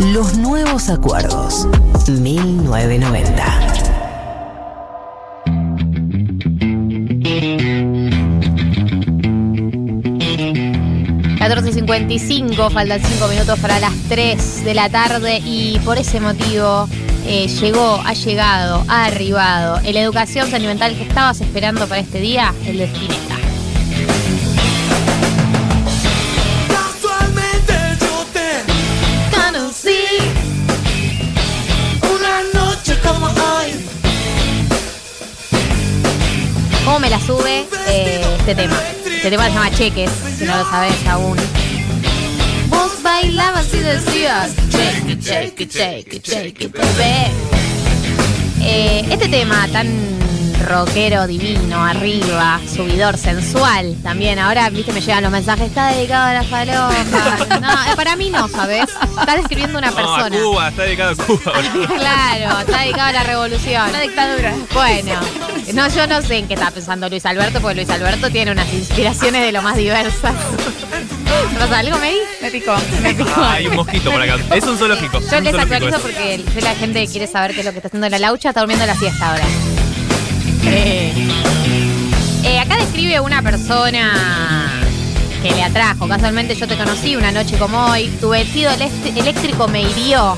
Los nuevos acuerdos. 1990. 14.55, faltan 5 minutos para las 3 de la tarde y por ese motivo eh, llegó, ha llegado, ha arribado en la educación sentimental que estabas esperando para este día, el de este tema? Este tema se llama Cheques, si no lo sabes aún. Vos bailabas y decías Shake it, shake it, baby. Eh, este tema tan rockero, divino, arriba, subidor, sensual también. Ahora, viste, me llegan los mensajes, está dedicado a la falopa. No, eh, para mí no, ¿sabes? Está describiendo una No, a persona. Cuba, está dedicado a Cuba. boludo. Claro, está dedicado a la revolución. La dictadura. Bueno, no, yo no sé en qué está pensando Luis Alberto, porque Luis Alberto tiene unas inspiraciones de lo más diversas. ¿Te pasa algo, Mary? Me picó. Me picó. Ah, hay un mosquito por acá. Es un zoológico. Yo un les zoológico actualizo es. porque la gente que quiere saber qué es lo que está haciendo la laucha, está durmiendo la siesta ahora. Eh, acá describe una persona que le atrajo. Casualmente yo te conocí una noche como hoy. Tu vestido eléctrico me hirió.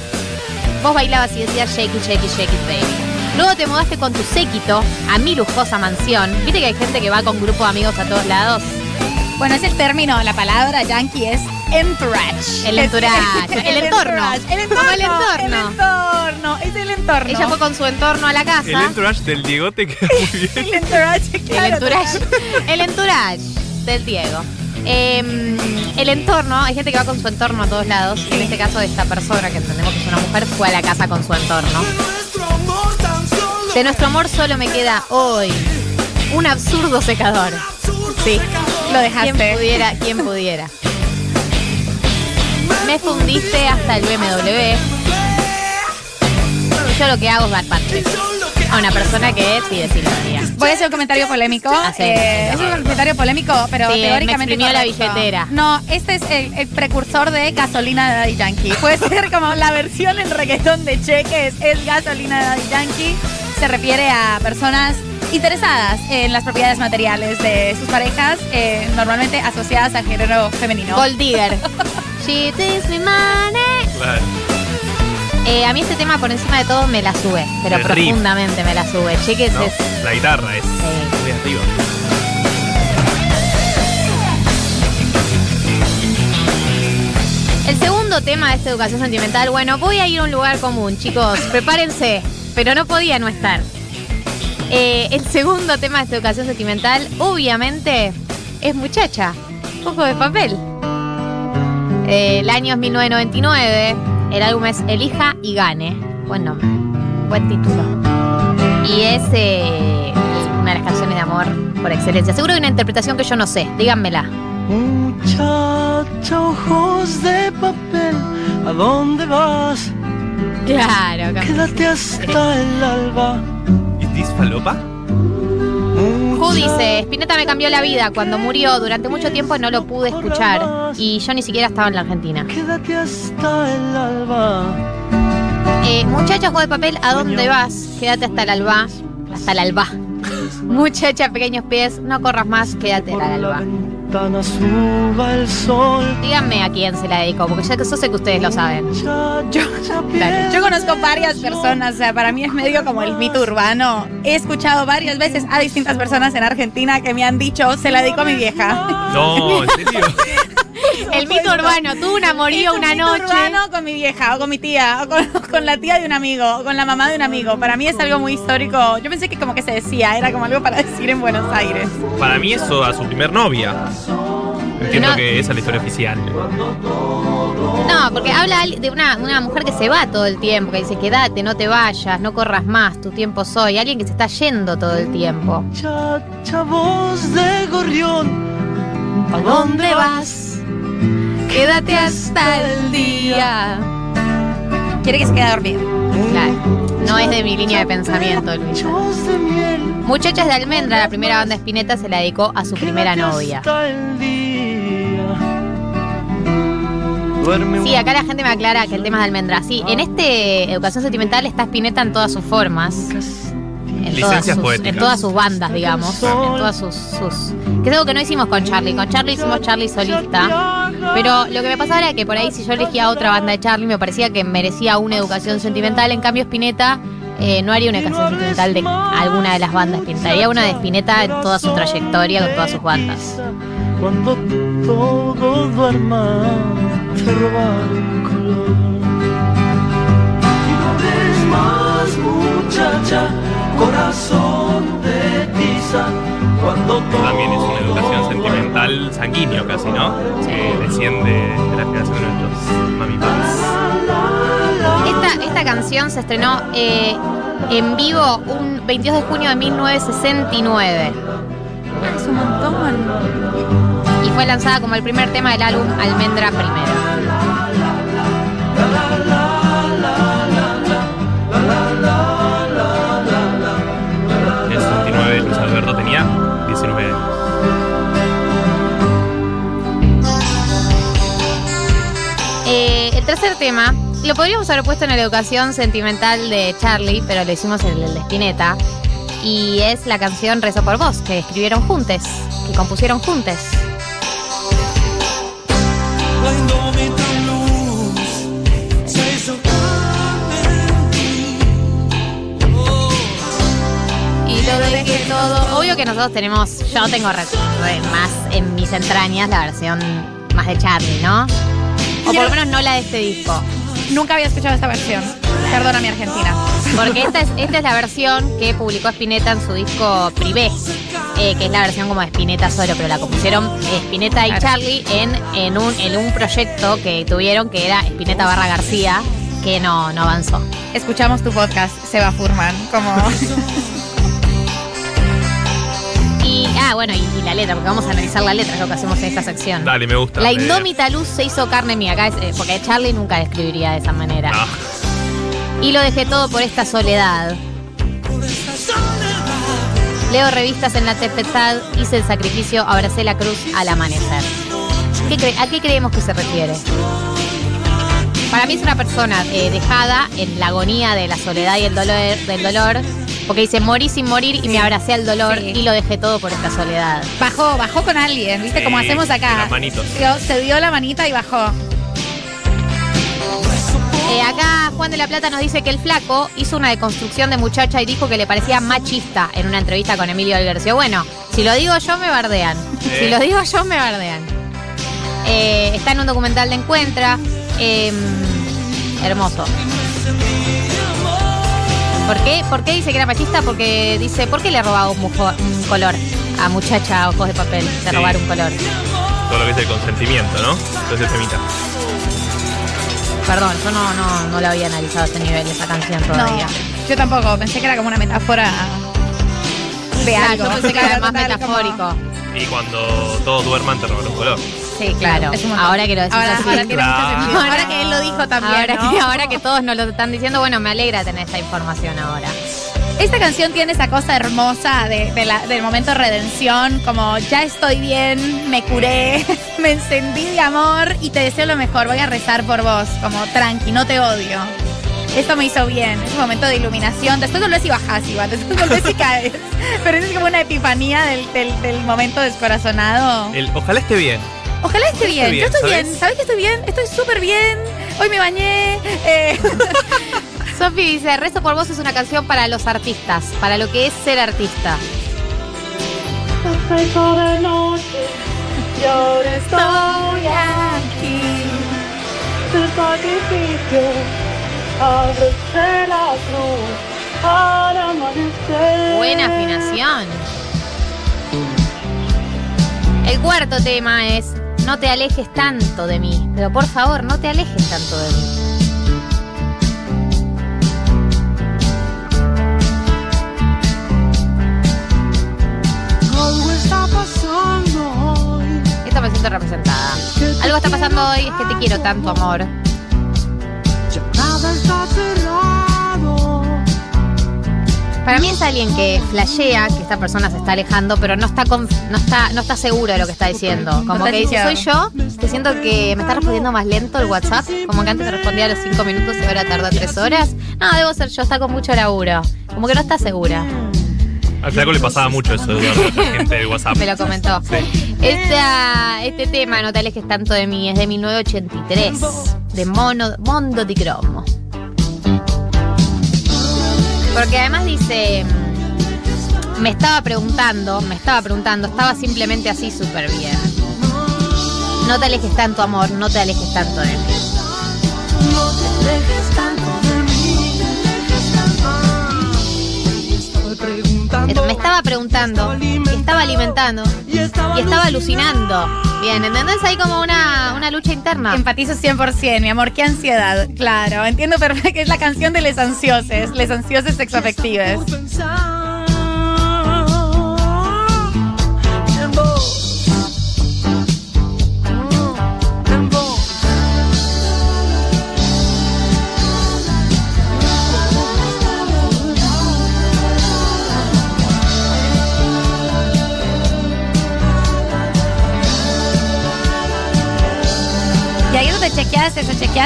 Vos bailabas y decías shake it, shake it, shake it, baby. Luego te mudaste con tu séquito a mi lujosa mansión. Viste que hay gente que va con grupo de amigos a todos lados. Bueno, es el término, la palabra yankee es entourage. El entourage, el entorno. entourage, El entorno. Como el entorno. El entorno. Es el entorno. Ella fue con su entorno a la casa. El entourage del Diegote queda muy bien. El entourage, El claro, entourage, total. el entourage del Diego. Eh, el entorno, hay gente que va con su entorno a todos lados. En este caso, esta persona, que entendemos que es una mujer, fue a la casa con su entorno. De nuestro amor solo me queda hoy un absurdo secador. Sí, Lo ¿Quién dejaste. pudiera? ¿Quién pudiera? Me fundiste hasta el BMW. Yo lo que hago es dar parte a una persona que decirlo mía. Voy a hacer un comentario polémico. Ah. Eh, es un comentario polémico, pero Sí, me teóricamente. exprimió la billetera. No, este es el, el precursor de gasolina de Daddy Yankee. Puede ser como la versión en reggaetón de cheques, es gasolina de Daddy Yankee. Se refiere a personas interesadas en las propiedades materiales de sus parejas, eh, normalmente asociadas al género femenino. Gold Digger. She takes me money. Claro. Eh, a mí este tema por encima de todo me la sube, pero El riff. profundamente me la sube. Cheques ¿no? es. La guitarra es Sí. arriba. El segundo tema de esta educación sentimental, bueno, voy a ir a un lugar común, chicos, prepárense, pero no podía no estar. Eh, el segundo tema de esta educación sentimental, obviamente, es muchacha, poco de papel. Eh, el año es 1999, el álbum es Elija y Gane, buen nombre, buen título. Y es eh, una de las canciones de amor por excelencia. Seguro hay una interpretación que yo no sé, díganmela. Muchacha, ojos de papel, ¿a dónde vas? Claro, Quédate hasta el alba. ¿Y falopa? Dice, Spinetta me cambió la vida. Cuando murió, durante mucho tiempo no lo pude escuchar. Y yo ni siquiera estaba en la Argentina. Quédate hasta el alba. Eh, muchacha, juego de papel, ¿a dónde vas? Quédate hasta el alba. Hasta el alba. Muchacha, pequeños pies, no corras más, quédate Por hasta el la alba. Ventana suba el sol. Díganme a quién se la dedicó, porque ya que yo sé que ustedes lo saben. Yo, Dale. Yo conozco varias personas, o sea, para mí es medio como el mito urbano. He escuchado varias veces a distintas personas en Argentina que me han dicho, se la dedico a mi vieja. No, en serio. El mito urbano, tuvo un amorío un una mito noche. urbano con mi vieja, o con mi tía, o con, con la tía de un amigo, o con la mamá de un amigo. Para mí es algo muy histórico. Yo pensé que como que se decía, era como algo para decir en Buenos Aires. Para mí eso a su primer novia. Entiendo No. que esa es la historia oficial. No, porque habla de una, una mujer que se va todo el tiempo, que dice, quédate, no te vayas, no corras más, tu tiempo soy. Alguien que se está yendo todo el tiempo. Chacha, voz de gorrión. ¿A dónde vas? Quédate hasta el día. Quiere que se quede a dormir. Claro, no es de mi línea de pensamiento, Luis. Voz de miel. Muchachas de Almendra, la primera banda Spinetta, se la dedicó a su primera novia. Sí, acá la gente me aclara que el tema es de almendra. Sí, en este Educación Sentimental está Spinetta en todas sus formas. En todas, sus, en todas sus bandas, digamos. En todas sus, sus- Que es algo que no hicimos con Charlie. Con Charlie hicimos Charlie solista. Pero lo que me pasaba era que por ahí si yo elegía otra banda de Charlie me parecía que merecía una educación sentimental. En cambio Spinetta eh, no haría una educación sentimental de alguna de las bandas. Pintaría una de Spinetta en toda su trayectoria con todas sus bandas. Cuando todo duerma, te robaré color. Y no ves más, muchacha, corazón de tiza. Cuando También es una educación sentimental sanguíneo casi, ¿no? Que desciende de la generación de nuestros mami papas. Esta, esta canción se estrenó eh, en vivo un 22 de junio de 1969 Es un montón. y fue lanzada como el primer tema del álbum Almendra Primero. Tema lo podríamos haber puesto en la educación sentimental de Charlie, pero lo hicimos en el de Spinetta. Y es la canción Rezo por Vos, que escribieron juntos, que compusieron. Oh. Y lo dejé todo. Obvio que nosotros tenemos, yo tengo re- re- más en mis entrañas la versión más de Charlie, ¿no? O por lo menos no la de este disco. Nunca había escuchado esta versión. Perdona mi Argentina. Porque esta es, esta es la versión que publicó Spinetta en su disco Privé, eh, que es la versión como de Spinetta solo, pero la compusieron eh, Spinetta y Claro. Charlie en, en, un, en un proyecto que tuvieron que era Spinetta barra García, que no, no avanzó. Escuchamos tu podcast, Seba Furman, como ah, bueno, y, y la letra, porque vamos a analizar la letra, es lo que hacemos en esta sección. Dale, me gusta. La indómita luz se hizo carne mía, acá es, eh, porque Charlie nunca describiría de esa manera. No. Y lo dejé todo por esta soledad. Leo revistas en la tempestad, hice el sacrificio, abracé la cruz al amanecer. ¿Qué cre- ¿A qué creemos que se refiere? Para mí es una persona eh, dejada en la agonía de la soledad y el dolor, del dolor, porque dice morí sin morir y me abracé al dolor Sí. y lo dejé todo por esta soledad. bajó, bajó con alguien, ¿viste? Sí, como hacemos acá. las manitos. Se dio la manita y bajó. Eh, acá Juan de la Plata nos dice que el flaco hizo una deconstrucción de muchacha y dijo que le parecía machista en una entrevista con Emilio Albercio. Bueno, si lo digo yo me bardean. Si lo digo yo me bardean. Eh, está en un documental de Encuentra. Eh, hermoso. ¿Por qué? ¿Por qué dice que era machista? Porque dice, ¿por qué le robaba un, mujo- un color a muchacha ojos de papel? De Sí. robar un color. Todo lo que es el consentimiento, ¿no? Entonces temita. Perdón, yo no, no, no lo había analizado a este nivel esa canción todavía. No, yo tampoco. Pensé que era como una metáfora de algo. yo pensé que era más como- metafórico. Y cuando todos duerman te roban un color. Sí, claro. Es un montón. Ahora que lo decís Ahora, así. ahora tiene mucho Claro. sentido. Ahora que él lo dijo también. ahora, ¿no? que, ahora que todos nos lo están diciendo, bueno, me alegra tener esta información ahora. Esta canción tiene esa cosa hermosa de, de la- del momento de redención, como ya estoy bien, me curé, me encendí de amor y te deseo lo mejor, voy a rezar por vos, como tranqui, no te odio. Esto me hizo bien, es un momento de iluminación. Después volvés y bajás igual, después volvés y caes. Pero es como una epifanía del, del- del momento descorazonado. El, ojalá esté bien. Ojalá esté bien. bien, Yo estoy ¿sabes? bien. ¿Sabes que estoy bien? Estoy súper bien. Hoy me bañé. eh, Sofi dice, Rezo por vos es una canción para los artistas, para lo que es ser artista. estoy aquí. El sacrificio, abracé la cruz al amanecer. Buena afinación. El cuarto tema es, no te alejes tanto de mí, pero por favor, no te alejes tanto de mí. Algo está pasando hoy. Esta me siento representada. Algo está pasando hoy, es que te quiero tanto, amor. Ya nada está cerrado. Para mí es alguien que flashea que esta persona se está alejando, pero no está con- no está, no está seguro de lo que está diciendo. Como está que dice, soy yo, que siento que me está respondiendo más lento el WhatsApp. Como que antes te respondía a los cinco minutos y ahora tarda tres horas. No, debo ser yo, está con mucho laburo. Como que no está segura. Al flaco le pasaba mucho eso, la gente de WhatsApp. Me lo comentó. Esta- este tema, no te alejes tanto de mí, es de 1983, de Mono, Mondo di Cromo. Porque además dice, mm, me estaba preguntando, me estaba preguntando, estaba simplemente así súper bien. No te alejes tanto, amor, no te alejes tanto de mí. Me estaba preguntando, y estaba alimentando, y estaba alucinando. Bien, ¿entendés? Hay como una, una lucha interna. Empatizo 100%, mi amor, qué ansiedad. Claro, entiendo perfecto que es la canción de Les Ansioses, Les Ansioses Sexoafectives.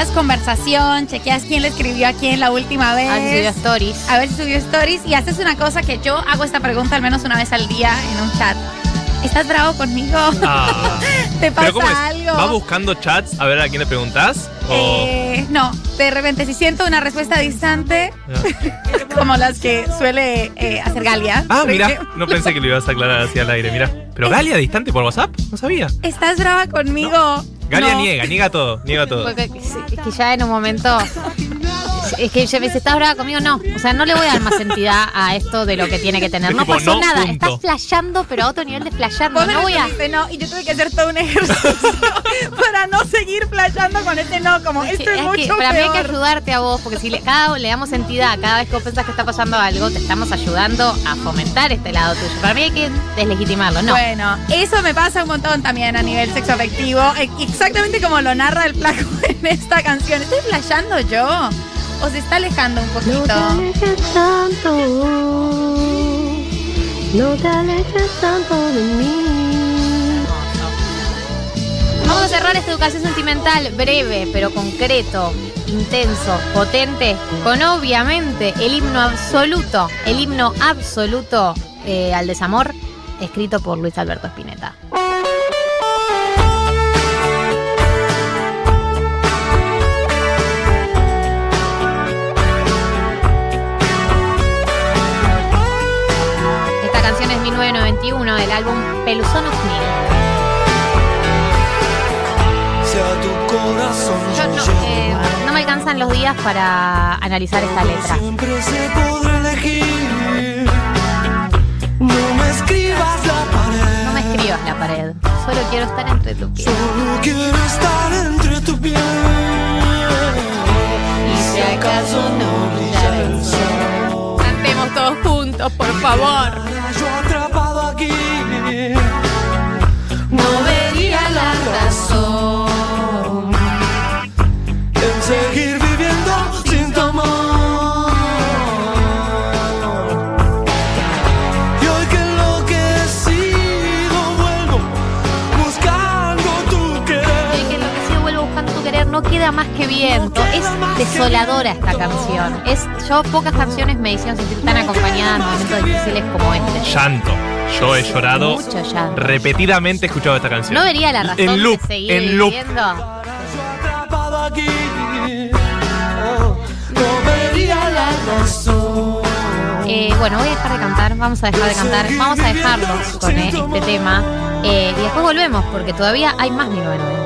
Chequeas conversación, chequeas quién le escribió a quién la última vez. A ver si subió stories. a ver si subió stories y haces una cosa que yo hago esta pregunta al menos una vez al día en un chat. ¿Estás bravo conmigo? Ah. ¿Te pasa Pero algo? ¿Va buscando chats a ver a quién le preguntás? O... Eh, no, de repente si siento una respuesta distante, Ah. como las que suele eh, hacer Galia. Ah, mira, ejemplo, no pensé que lo ibas a aclarar así al aire, mira. Pero Galia distante por WhatsApp, no sabía. ¿Estás brava conmigo? Galia No. niega, niega todo, niega todo. Porque es que ya en un momento. Es que me dice, ¿estás brava conmigo? No. O sea, no le voy a dar más entidad a esto de lo que tiene que tener. No tipo, pasó no, nada. punto. Estás flasheando, pero a otro nivel de flasheando. No voy a. no y yo tuve que hacer todo un ejercicio para no seguir playando con este no, como Es esto que- es, es mucho que para mí hay que ayudarte a vos, porque si le, cada, le damos entidad cada vez que vos pensás que está pasando algo, te estamos ayudando a fomentar este lado tuyo. Para mí hay que deslegitimarlo, ¿no? Bueno, eso me pasa un montón también a nivel sexoafectivo. eh, Exactamente como lo narra el flaco en esta canción. ¿Estoy flasheando yo? ¿O se está alejando un poquito? alejes tanto, no te alejes tanto de mí. Vamos a cerrar esta educación sentimental breve, pero concreto, intenso, potente, con obviamente el himno absoluto, el himno absoluto eh, al desamor, escrito por Luis Alberto Spinetta. 1991 del álbum Peluzón. Yo no, eh, no me alcanzan los días para analizar esta letra. Siempre se podrá elegir. No me escribas la pared. No me escribas la pared. Solo quiero estar entre tu piel. Solo quiero estar entre tu piel. Y si acaso no brillara el sol. Cantemos todos juntos, por favor. Queda más que viento. Es desoladora esta canción. Es, yo pocas canciones me hicieron sentir tan acompañada en momentos difíciles como este. Llanto. Yo he llorado Mucho llanto. repetidamente he escuchado esta canción. No vería la razón En loop, de seguir en loop. viviendo. Eh, bueno, voy a dejar de cantar, vamos a dejar de cantar, vamos a dejarlos con eh, este tema eh, y después volvemos porque todavía hay más 1990.